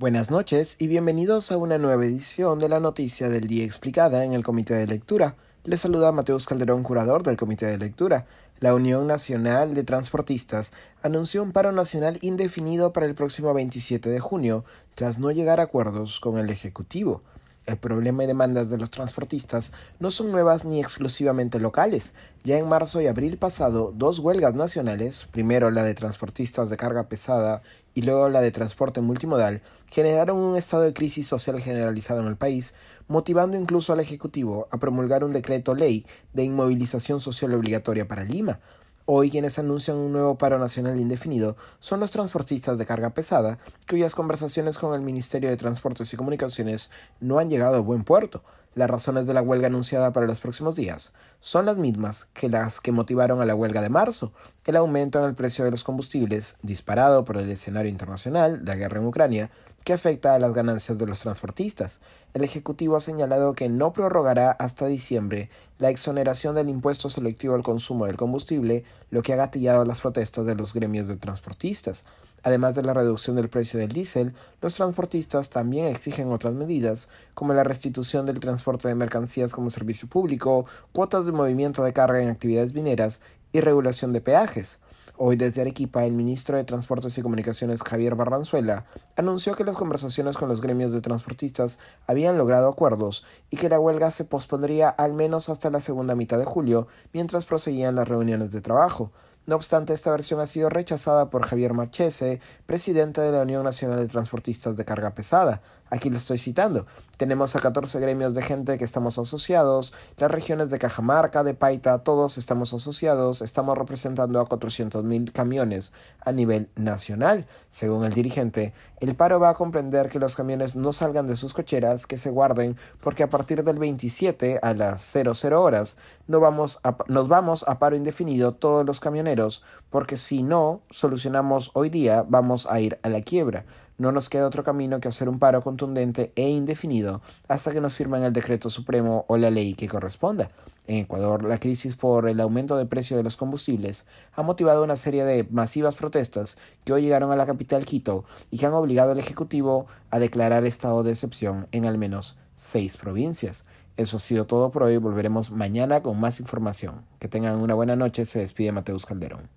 Buenas noches y bienvenidos a una nueva edición de la Noticia del Día Explicada en el Comité de Lectura. Les saluda Mateus Calderón, curador del Comité de Lectura. La Unión Nacional de Transportistas anunció un paro nacional indefinido para el próximo 27 de junio, tras no llegar a acuerdos con el Ejecutivo. El problema y demandas de los transportistas no son nuevas ni exclusivamente locales. Ya en marzo y abril pasado, dos huelgas nacionales, primero la de transportistas de carga pesada y luego la de transporte multimodal, generaron un estado de crisis social generalizado en el país, motivando incluso al Ejecutivo a promulgar un decreto ley de inmovilización social obligatoria para Lima, Hoy quienes anuncian un nuevo paro nacional indefinido son los transportistas de carga pesada, cuyas conversaciones con el Ministerio de Transportes y Comunicaciones no han llegado a buen puerto. Las razones de la huelga anunciada para los próximos días son las mismas que las que motivaron a la huelga de marzo, el aumento en el precio de los combustibles, disparado por el escenario internacional, la guerra en Ucrania, que afecta a las ganancias de los transportistas. El Ejecutivo ha señalado que no prorrogará hasta diciembre la exoneración del impuesto selectivo al consumo del combustible, lo que ha gatillado las protestas de los gremios de transportistas. Además de la reducción del precio del diésel, los transportistas también exigen otras medidas, como la restitución del transporte de mercancías como servicio público, cuotas de movimiento de carga en actividades mineras y regulación de peajes. Hoy desde Arequipa, el ministro de Transportes y Comunicaciones Javier Barranzuela anunció que las conversaciones con los gremios de transportistas habían logrado acuerdos y que la huelga se pospondría al menos hasta la segunda mitad de julio mientras proseguían las reuniones de trabajo. No obstante, esta versión ha sido rechazada por Javier Marchese, presidente de la Unión Nacional de Transportistas de Carga Pesada. Aquí lo estoy citando. Tenemos a 14 gremios de gente que estamos asociados, las regiones de Cajamarca, de Paita, todos estamos asociados, estamos representando a 400.000 camiones a nivel nacional. Según el dirigente, el paro va a comprender que los camiones no salgan de sus cocheras, que se guarden, porque a partir del 27 a las 00 horas no vamos nos vamos a paro indefinido todos los porque si no solucionamos hoy día, vamos a ir a la quiebra. No nos queda otro camino que hacer un paro contundente e indefinido hasta que nos firmen el decreto supremo o la ley que corresponda. En Ecuador, la crisis por el aumento de precio de los combustibles ha motivado una serie de masivas protestas que hoy llegaron a la capital Quito y que han obligado al Ejecutivo a declarar estado de excepción en al menos seis provincias. Eso ha sido todo por hoy. Volveremos mañana con más información. Que tengan una buena noche. Se despide Mateus Calderón.